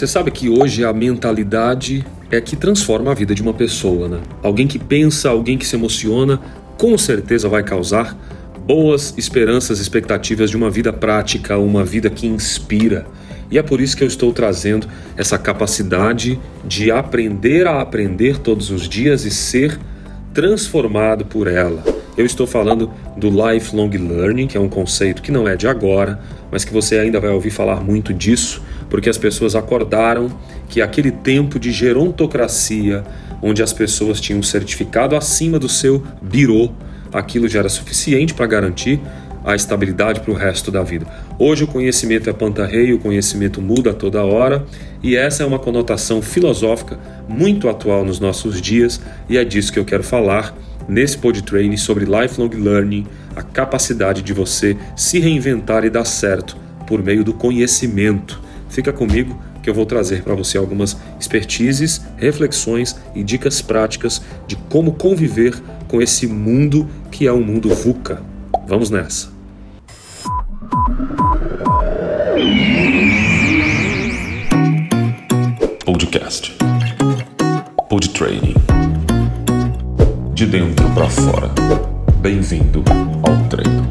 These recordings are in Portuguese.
Você sabe que hoje a mentalidade é que transforma a vida de uma pessoa, né? Alguém que pensa, alguém que se emociona, com certeza vai causar boas esperanças, expectativas de uma vida prática, uma vida que inspira. E é por isso que eu estou trazendo essa capacidade de aprender a aprender todos os dias e ser transformado por ela. Eu estou falando do lifelong learning, que é um conceito que não é de agora, mas que você ainda vai ouvir falar muito disso porque as pessoas acordaram que aquele tempo de gerontocracia, onde as pessoas tinham um certificado acima do seu birô, aquilo já era suficiente para garantir a estabilidade para o resto da vida. Hoje o conhecimento é pantarreio, o conhecimento muda toda hora e essa é uma conotação filosófica muito atual nos nossos dias e é disso que eu quero falar nesse pod training sobre lifelong learning, a capacidade de você se reinventar e dar certo por meio do conhecimento. Fica comigo que eu vou trazer para você algumas expertises, reflexões e dicas práticas de como conviver com esse mundo que é um mundo VUCA. Vamos nessa! Podcast Pod Training De dentro para fora. Bem-vindo ao treino.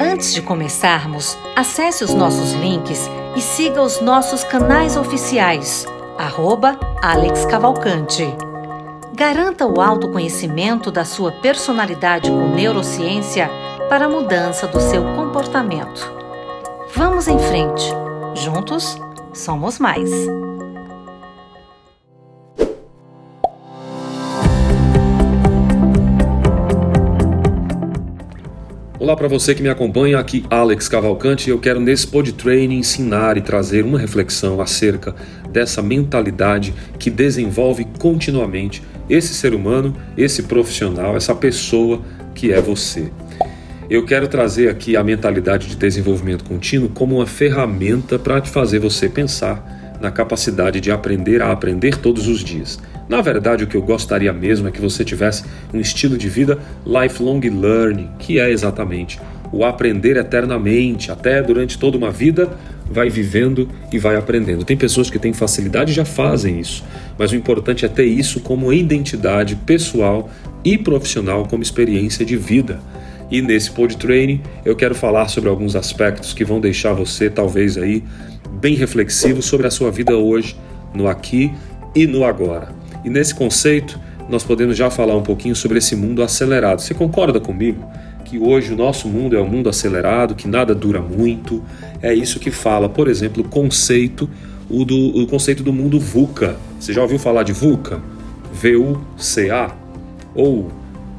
Antes de começarmos, acesse os nossos links e siga os nossos canais oficiais, arroba Alex Cavalcante. Garanta o autoconhecimento da sua personalidade com neurociência para a mudança do seu comportamento. Vamos em frente. Juntos, somos mais. Olá para você que me acompanha, aqui Alex Cavalcante eu quero nesse pod training ensinar e trazer uma reflexão acerca dessa mentalidade que desenvolve continuamente esse ser humano, esse profissional, essa pessoa que é você. Eu quero trazer aqui a mentalidade de desenvolvimento contínuo como uma ferramenta para te fazer você pensar na capacidade de aprender a aprender todos os dias. Na verdade, o que eu gostaria mesmo é que você tivesse um estilo de vida lifelong learning, que é exatamente o aprender eternamente, até durante toda uma vida, vai vivendo e vai aprendendo. Tem pessoas que têm facilidade e já fazem isso, mas o importante é ter isso como identidade pessoal e profissional, como experiência de vida. E nesse pod training eu quero falar sobre alguns aspectos que vão deixar você talvez aí bem reflexivo sobre a sua vida hoje, no aqui e no agora. E nesse conceito, nós podemos já falar um pouquinho sobre esse mundo acelerado. Você concorda comigo que hoje o nosso mundo é um mundo acelerado, que nada dura muito? É isso que fala, por exemplo, o conceito o, do, o conceito do mundo VUCA. Você já ouviu falar de VUCA? V-U-C-A? Ou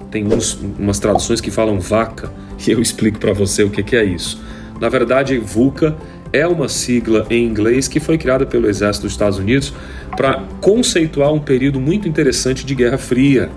tem uns, umas traduções que falam vaca, e eu explico para você o que, que é isso. Na verdade, VUCA é uma sigla em inglês que foi criada pelo Exército dos Estados Unidos para conceituar um período muito interessante de Guerra Fria.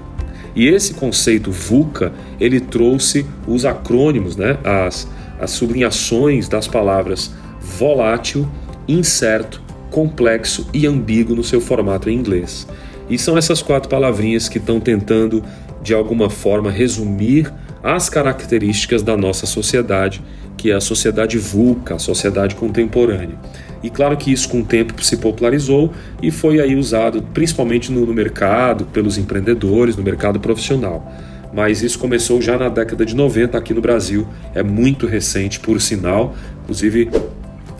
E esse conceito VUCA, ele trouxe os acrônimos, né, as, as sublinhações das palavras volátil, incerto, complexo e ambíguo no seu formato em inglês. E são essas quatro palavrinhas que estão tentando, de alguma forma, resumir as características da nossa sociedade que é a sociedade vulca, a sociedade contemporânea. E claro que isso com o tempo se popularizou e foi aí usado principalmente no, no mercado, pelos empreendedores, no mercado profissional. Mas isso começou já na década de 90 aqui no Brasil, é muito recente, por sinal. Inclusive,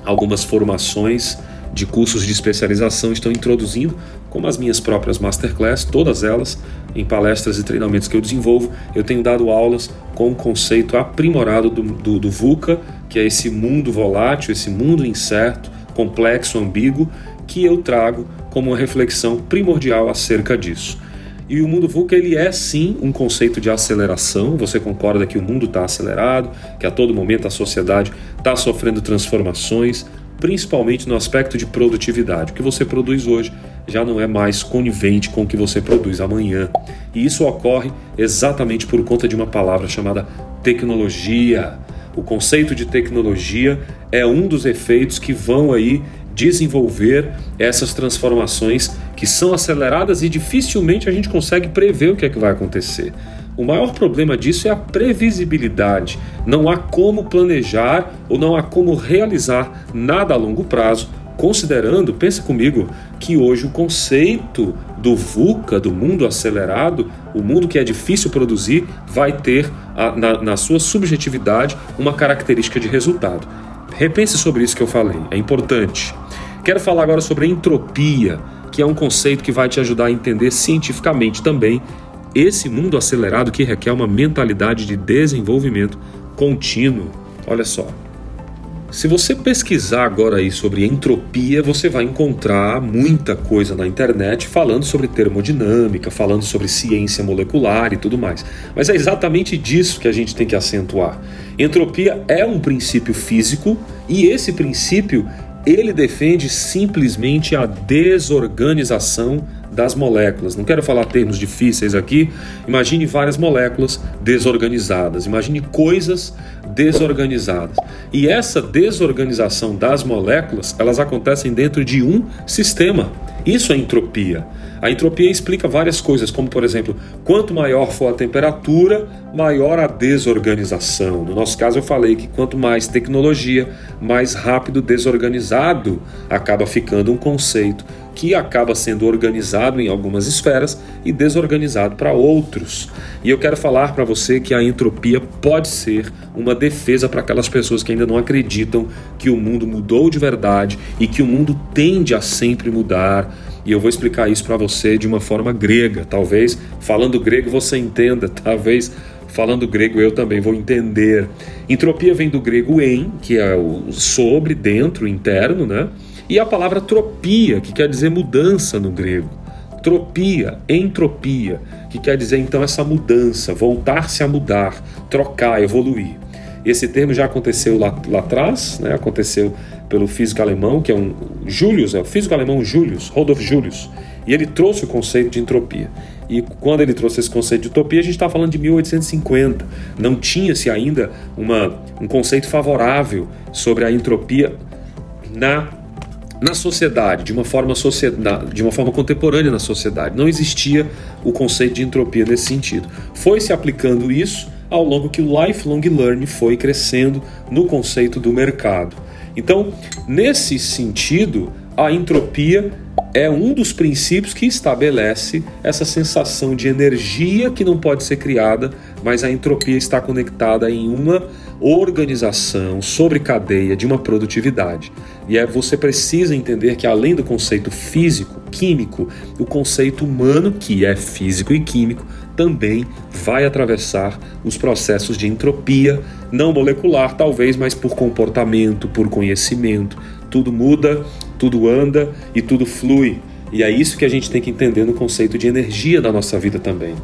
algumas formações de cursos de especialização estão introduzindo, como as minhas próprias masterclass, todas elas em palestras e treinamentos que eu desenvolvo, eu tenho dado aulas com o conceito aprimorado do, do, do VUCA, que é esse mundo volátil, esse mundo incerto, complexo, ambíguo, que eu trago como uma reflexão primordial acerca disso. E o mundo VUCA ele é sim um conceito de aceleração. Você concorda que o mundo está acelerado, que a todo momento a sociedade está sofrendo transformações, principalmente no aspecto de produtividade. O que você produz hoje já não é mais conivente com o que você produz amanhã. E isso ocorre exatamente por conta de uma palavra chamada tecnologia. O conceito de tecnologia é um dos efeitos que vão aí desenvolver essas transformações que são aceleradas e dificilmente a gente consegue prever o que é que vai acontecer. O maior problema disso é a previsibilidade. Não há como planejar ou não há como realizar nada a longo prazo, considerando, pense comigo, que hoje o conceito do VUCA, do mundo acelerado, o mundo que é difícil produzir, vai ter na, na sua subjetividade uma característica de resultado. Repense sobre isso que eu falei, é importante. Quero falar agora sobre a entropia, que é um conceito que vai te ajudar a entender cientificamente também esse mundo acelerado que requer uma mentalidade de desenvolvimento contínuo. Olha só. Se você pesquisar agora aí sobre entropia, você vai encontrar muita coisa na internet falando sobre termodinâmica, falando sobre ciência molecular e tudo mais. Mas é exatamente disso que a gente tem que acentuar. Entropia é um princípio físico e esse princípio ele defende simplesmente a desorganização das moléculas. Não quero falar termos difíceis aqui. Imagine várias moléculas desorganizadas. Imagine coisas desorganizadas. E essa desorganização das moléculas, elas acontecem dentro de um sistema. Isso é entropia. A entropia explica várias coisas, como por exemplo, quanto maior for a temperatura, maior a desorganização. No nosso caso, eu falei que quanto mais tecnologia, mais rápido desorganizado acaba ficando um conceito que acaba sendo organizado em algumas esferas e desorganizado para outros. E eu quero falar para você que a entropia pode ser uma defesa para aquelas pessoas que ainda não acreditam que o mundo mudou de verdade e que o mundo tende a sempre mudar e eu vou explicar isso para você de uma forma grega. Talvez falando grego você entenda, talvez falando grego eu também vou entender. Entropia vem do grego em, que é o sobre, dentro, interno, né? E a palavra tropia, que quer dizer mudança no grego. Tropia, entropia, que quer dizer então essa mudança, voltar-se a mudar, trocar, evoluir. Esse termo já aconteceu lá, lá atrás, né? aconteceu pelo físico alemão, que é um Julius, é o físico alemão Julius, Rudolf Julius, e ele trouxe o conceito de entropia. E quando ele trouxe esse conceito de utopia, a gente está falando de 1850. Não tinha-se ainda uma, um conceito favorável sobre a entropia na, na sociedade, de uma, forma de uma forma contemporânea na sociedade. Não existia o conceito de entropia nesse sentido. Foi se aplicando isso ao longo que o lifelong learning foi crescendo no conceito do mercado. Então, nesse sentido, a entropia é um dos princípios que estabelece essa sensação de energia que não pode ser criada, mas a entropia está conectada em uma organização sobre cadeia de uma produtividade. E é você precisa entender que além do conceito físico, químico, o conceito humano, que é físico e químico, também vai atravessar os processos de entropia, não molecular talvez, mas por comportamento, por conhecimento. Tudo muda, tudo anda e tudo flui. E é isso que a gente tem que entender no conceito de energia da nossa vida também.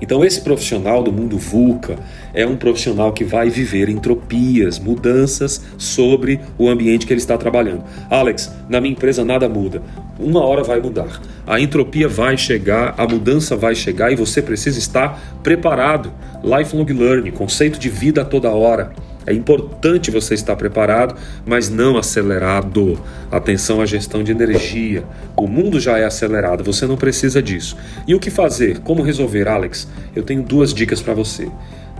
Então, esse profissional do mundo VUCA é um profissional que vai viver entropias, mudanças sobre o ambiente que ele está trabalhando. Alex, na minha empresa nada muda. Uma hora vai mudar. A entropia vai chegar, a mudança vai chegar e você precisa estar preparado. Lifelong learning, conceito de vida a toda hora. É importante você estar preparado, mas não acelerado. Atenção à gestão de energia. O mundo já é acelerado, você não precisa disso. E o que fazer? Como resolver, Alex? Eu tenho duas dicas para você.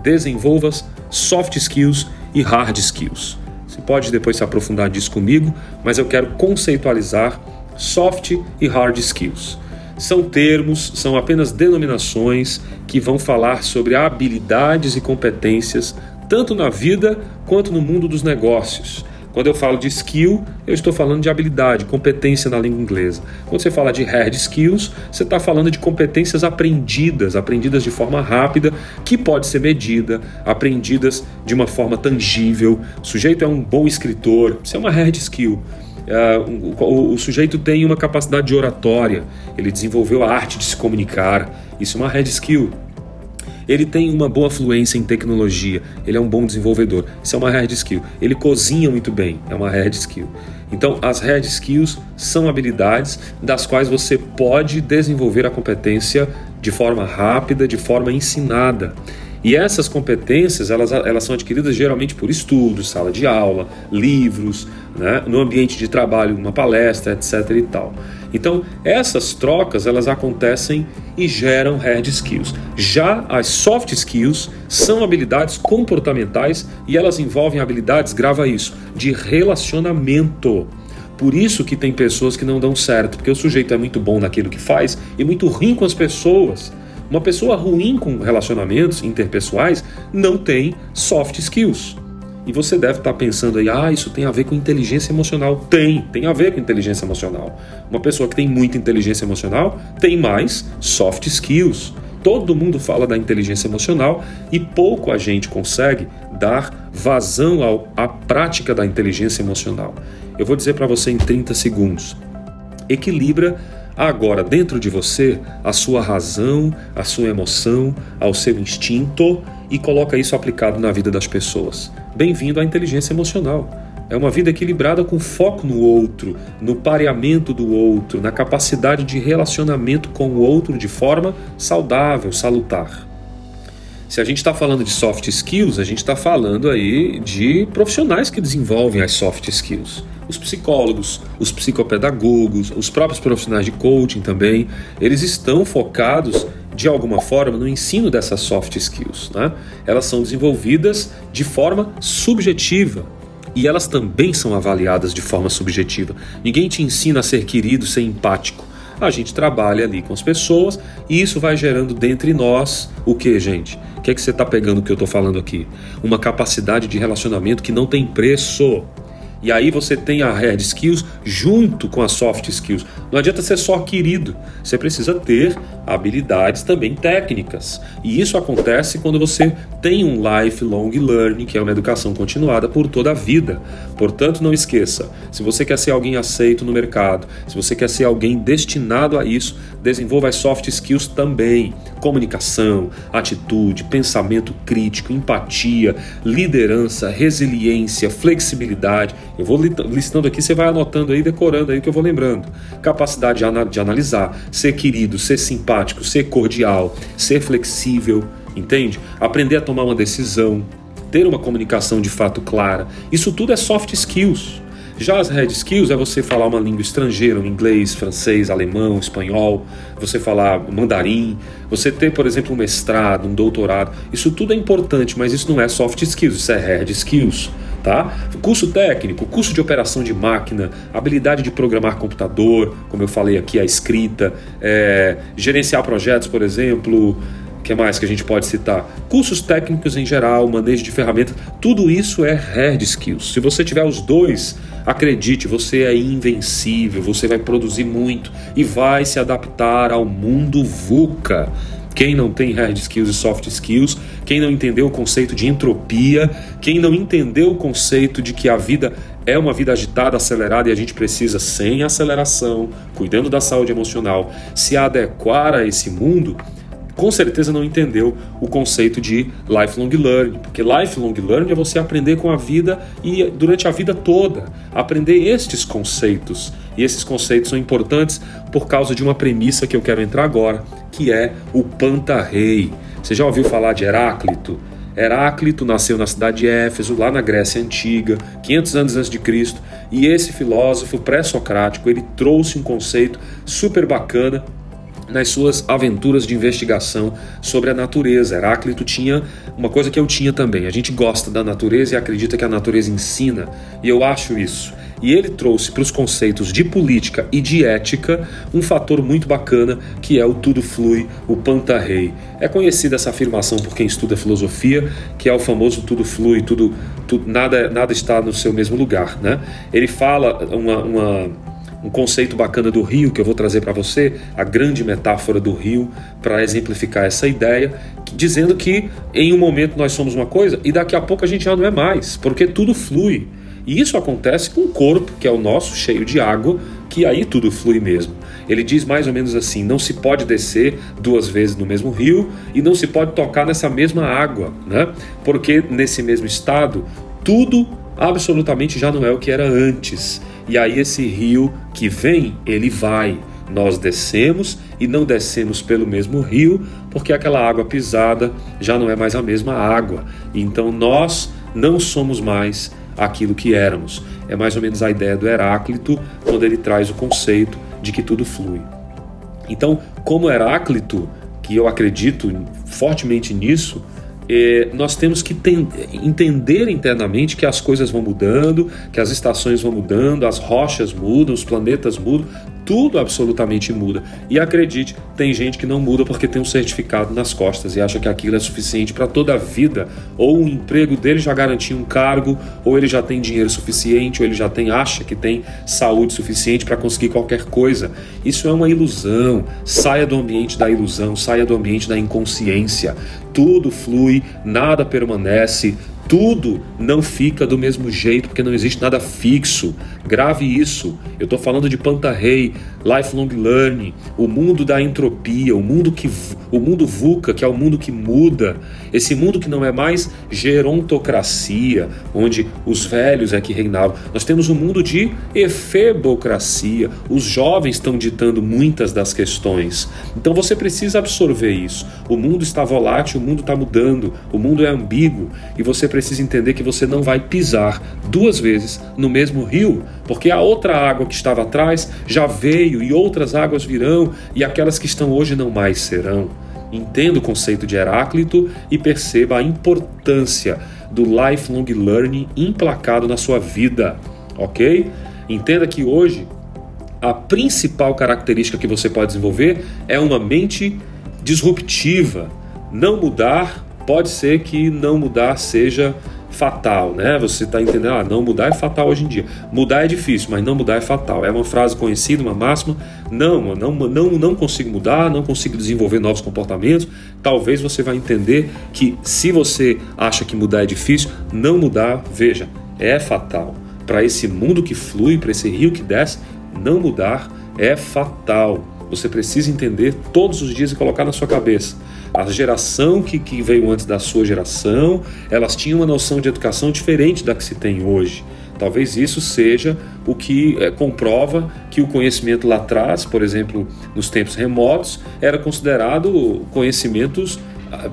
Desenvolva soft skills e hard skills. Você pode depois se aprofundar disso comigo, mas eu quero conceitualizar soft e hard skills. São termos, são apenas denominações que vão falar sobre habilidades e competências tanto na vida quanto no mundo dos negócios. Quando eu falo de skill, eu estou falando de habilidade, competência na língua inglesa. Quando você fala de hard skills, você está falando de competências aprendidas, aprendidas de forma rápida, que pode ser medida, aprendidas de uma forma tangível. O sujeito é um bom escritor, isso é uma hard skill. O, o, sujeito tem uma capacidade de oratória, ele desenvolveu a arte de se comunicar, isso é uma hard skill. Ele tem uma boa fluência em tecnologia, ele é um bom desenvolvedor. Isso é uma hard skill. Ele cozinha muito bem, é uma hard skill. Então, as hard skills são habilidades das quais você pode desenvolver a competência de forma rápida, de forma ensinada. E essas competências, elas, elas são adquiridas geralmente por estudos, sala de aula, livros, né, no ambiente de trabalho, uma palestra, etc e tal. Então, essas trocas, elas acontecem e geram hard skills. Já as soft skills são habilidades comportamentais e elas envolvem habilidades, grava isso, de relacionamento. Por isso que tem pessoas que não dão certo, porque o sujeito é muito bom naquilo que faz e muito ruim com as pessoas. Uma pessoa ruim com relacionamentos interpessoais não tem soft skills. E você deve estar pensando aí, ah, isso tem a ver com inteligência emocional. Tem, tem a ver com inteligência emocional. Uma pessoa que tem muita inteligência emocional tem mais soft skills. Todo mundo fala da inteligência emocional e pouco a gente consegue dar vazão ao, à prática da inteligência emocional. Eu vou dizer para você em 30 segundos. Equilibra agora dentro de você a sua razão, a sua emoção, ao seu instinto e coloca isso aplicado na vida das pessoas. Bem-vindo à inteligência emocional. É uma vida equilibrada com foco no outro, no pareamento do outro, na capacidade de relacionamento com o outro de forma saudável, salutar. Se a gente está falando de soft skills, a gente está falando aí de profissionais que desenvolvem as soft skills os psicólogos, os psicopedagogos, os próprios profissionais de coaching também, eles estão focados de alguma forma no ensino dessas soft skills. Né? Elas são desenvolvidas de forma subjetiva e elas também são avaliadas de forma subjetiva. Ninguém te ensina a ser querido, ser empático. A gente trabalha ali com as pessoas e isso vai gerando dentre nós o que, gente? O que é que você está pegando que eu estou falando aqui? Uma capacidade de relacionamento que não tem preço. E aí você tem a hard skills junto com as soft skills. Não adianta ser só querido, você precisa ter habilidades também técnicas. E isso acontece quando você tem um lifelong learning, que é uma educação continuada por toda a vida. Portanto, não esqueça, se você quer ser alguém aceito no mercado, se você quer ser alguém destinado a isso, desenvolva as soft skills também. Comunicação, atitude, pensamento crítico, empatia, liderança, resiliência, flexibilidade. Eu vou listando aqui, você vai anotando aí, decorando aí que eu vou lembrando. Capacidade de analisar, ser querido, ser simpático, ser cordial, ser flexível entende? Aprender a tomar uma decisão, ter uma comunicação de fato clara. Isso tudo é soft skills. Já as hard skills é você falar uma língua estrangeira, um inglês, francês, alemão, espanhol, você falar mandarim, você ter, por exemplo, um mestrado, um doutorado. Isso tudo é importante, mas isso não é soft skills, isso é hard skills. Tá? Curso técnico, curso de operação de máquina, habilidade de programar computador, como eu falei aqui, a escrita, é, gerenciar projetos, por exemplo, que mais que a gente pode citar? Cursos técnicos em geral, manejo de ferramentas, tudo isso é hard skills. Se você tiver os dois, acredite, você é invencível, você vai produzir muito e vai se adaptar ao mundo VUCA. Quem não tem hard skills e soft skills, quem não entendeu o conceito de entropia, quem não entendeu o conceito de que a vida é uma vida agitada, acelerada e a gente precisa, sem aceleração, cuidando da saúde emocional, se adequar a esse mundo, com certeza não entendeu o conceito de lifelong learning, porque lifelong learning é você aprender com a vida e durante a vida toda, aprender estes conceitos. E esses conceitos são importantes por causa de uma premissa que eu quero entrar agora, que é o Pantarrei. Você já ouviu falar de Heráclito? Heráclito nasceu na cidade de Éfeso, lá na Grécia Antiga, 500 anos antes de Cristo, e esse filósofo pré-socrático, ele trouxe um conceito super bacana nas suas aventuras de investigação sobre a natureza. Heráclito tinha uma coisa que eu tinha também. A gente gosta da natureza e acredita que a natureza ensina, e eu acho isso. E ele trouxe para os conceitos de política e de ética um fator muito bacana que é o tudo flui, o pantarrei. É conhecida essa afirmação por quem estuda filosofia, que é o famoso tudo flui, tudo, tudo nada, nada está no seu mesmo lugar. Né? Ele fala uma, uma um conceito bacana do rio que eu vou trazer para você, a grande metáfora do rio para exemplificar essa ideia, dizendo que em um momento nós somos uma coisa e daqui a pouco a gente já não é mais, porque tudo flui. E isso acontece com o corpo, que é o nosso, cheio de água, que aí tudo flui mesmo. Ele diz mais ou menos assim: não se pode descer duas vezes no mesmo rio e não se pode tocar nessa mesma água, né? Porque nesse mesmo estado, tudo absolutamente já não é o que era antes. E aí esse rio que vem, ele vai. Nós descemos e não descemos pelo mesmo rio, porque aquela água pisada já não é mais a mesma água. Então nós não somos mais aquilo que éramos. É mais ou menos a ideia do Heráclito, quando ele traz o conceito de que tudo flui. Então, como Heráclito, que eu acredito fortemente nisso, é, nós temos que entender internamente que as coisas vão mudando, que as estações vão mudando, as rochas mudam, os planetas mudam, tudo absolutamente muda. E acredite, tem gente que não muda porque tem um certificado nas costas e acha que aquilo é suficiente para toda a vida, ou o emprego dele já garantiu um cargo, ou ele já tem dinheiro suficiente, ou ele já tem acha que tem saúde suficiente para conseguir qualquer coisa. Isso é uma ilusão. Saia do ambiente da ilusão, saia do ambiente da inconsciência. Tudo flui, nada permanece, tudo não fica do mesmo jeito porque não existe nada fixo. Grave isso. Eu estou falando de Pantarrey, lifelong learning, o mundo da entropia, o mundo que o mundo VUCA, que é o mundo que muda, esse mundo que não é mais gerontocracia, onde os velhos é que reinavam. Nós temos um mundo de efebocracia. Os jovens estão ditando muitas das questões. Então você precisa absorver isso. O mundo está volátil, o mundo está mudando, o mundo é ambíguo e você precisa entender que você não vai pisar duas vezes no mesmo rio, porque a outra água que estava atrás já veio e outras águas virão, e aquelas que estão hoje não mais serão. Entenda o conceito de Heráclito e perceba a importância do lifelong learning implacado na sua vida, ok? Entenda que hoje a principal característica que você pode desenvolver é uma mente disruptiva. Não mudar pode ser que não mudar seja fatal, né? Você está entendendo? Ah, não mudar é fatal hoje em dia. Mudar é difícil, mas não mudar é fatal. É uma frase conhecida, uma máxima. Não, não, não, não consigo mudar, não consigo desenvolver novos comportamentos. Talvez você vai entender que se você acha que mudar é difícil, não mudar, veja, é fatal. Para esse mundo que flui, para esse rio que desce, não mudar é fatal. Você precisa entender todos os dias e colocar na sua cabeça a geração que, que veio antes da sua geração, elas tinham uma noção de educação diferente da que se tem hoje. Talvez isso seja o que é, comprova que o conhecimento lá atrás, por exemplo, nos tempos remotos, era considerado conhecimentos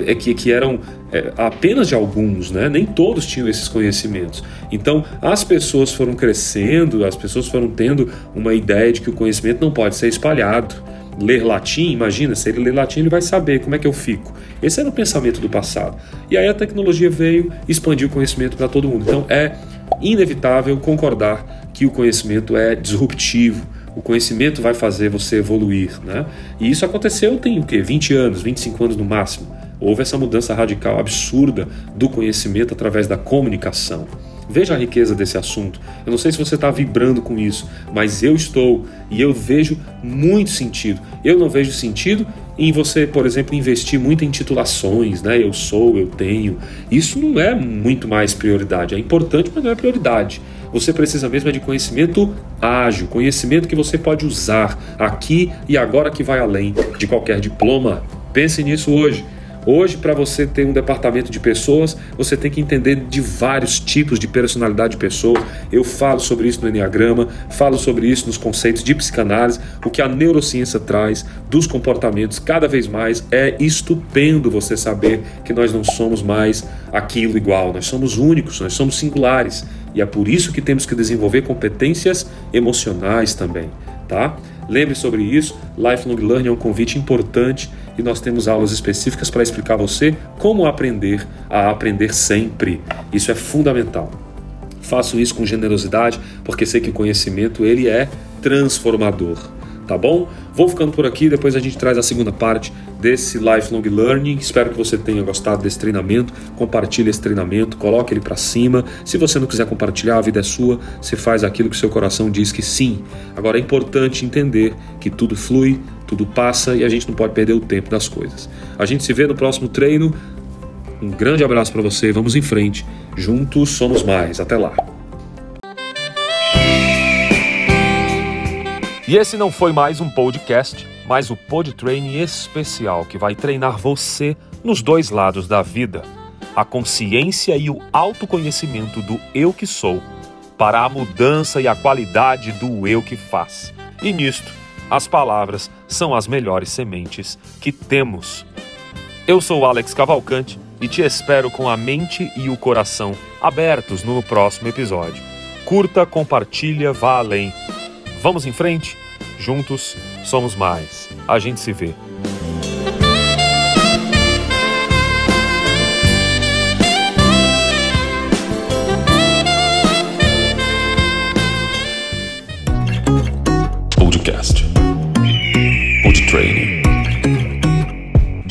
é, que, que eram é, apenas de alguns, né? nem todos tinham esses conhecimentos. Então, as pessoas foram crescendo, as pessoas foram tendo uma ideia de que o conhecimento não pode ser espalhado ler latim, imagina, se ele ler latim, ele vai saber como é que eu fico. Esse era o pensamento do passado. E aí a tecnologia veio expandiu o conhecimento para todo mundo. Então é inevitável concordar que o conhecimento é disruptivo. O conhecimento vai fazer você evoluir, né? E isso aconteceu tem o quê? 20 anos, 25 anos no máximo. Houve essa mudança radical absurda do conhecimento através da comunicação. Veja a riqueza desse assunto. Eu não sei se você está vibrando com isso, mas eu estou e eu vejo muito sentido. Eu não vejo sentido em você, por exemplo, investir muito em titulações, né? Eu sou, eu tenho. Isso não é muito mais prioridade. É importante, mas não é prioridade. Você precisa mesmo é de conhecimento ágil, conhecimento que você pode usar aqui e agora que vai além de qualquer diploma. Pense nisso hoje. Hoje, para você ter um departamento de pessoas, você tem que entender de vários tipos de personalidade de pessoa. Eu falo sobre isso no Enneagrama, falo sobre isso nos conceitos de psicanálise, o que a neurociência traz dos comportamentos cada vez mais. É estupendo você saber que nós não somos mais aquilo igual, nós somos únicos, nós somos singulares. E é por isso que temos que desenvolver competências emocionais também, tá? Lembre sobre isso, Lifelong Learning é um convite importante e nós temos aulas específicas para explicar a você como aprender a aprender sempre. Isso é fundamental. Faço isso com generosidade, porque sei que o conhecimento ele é transformador tá bom? Vou ficando por aqui, depois a gente traz a segunda parte desse lifelong learning. Espero que você tenha gostado desse treinamento. Compartilhe esse treinamento, coloque ele para cima. Se você não quiser compartilhar, a vida é sua. Você faz aquilo que seu coração diz que sim. Agora é importante entender que tudo flui, tudo passa e a gente não pode perder o tempo das coisas. A gente se vê no próximo treino. Um grande abraço para você. Vamos em frente. Juntos somos mais. Até lá. E esse não foi mais um podcast, mas o Pod Training especial que vai treinar você nos dois lados da vida, a consciência e o autoconhecimento do eu que sou, para a mudança e a qualidade do eu que faz. E nisto, As palavras são as melhores sementes que temos. Eu sou Alex Cavalcante e te espero com a mente e o coração abertos no próximo episódio. Curta, compartilha, vá além. Vamos em frente? Juntos somos mais. A gente se vê.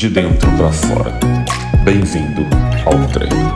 De dentro para fora. Bem-vindo ao treino.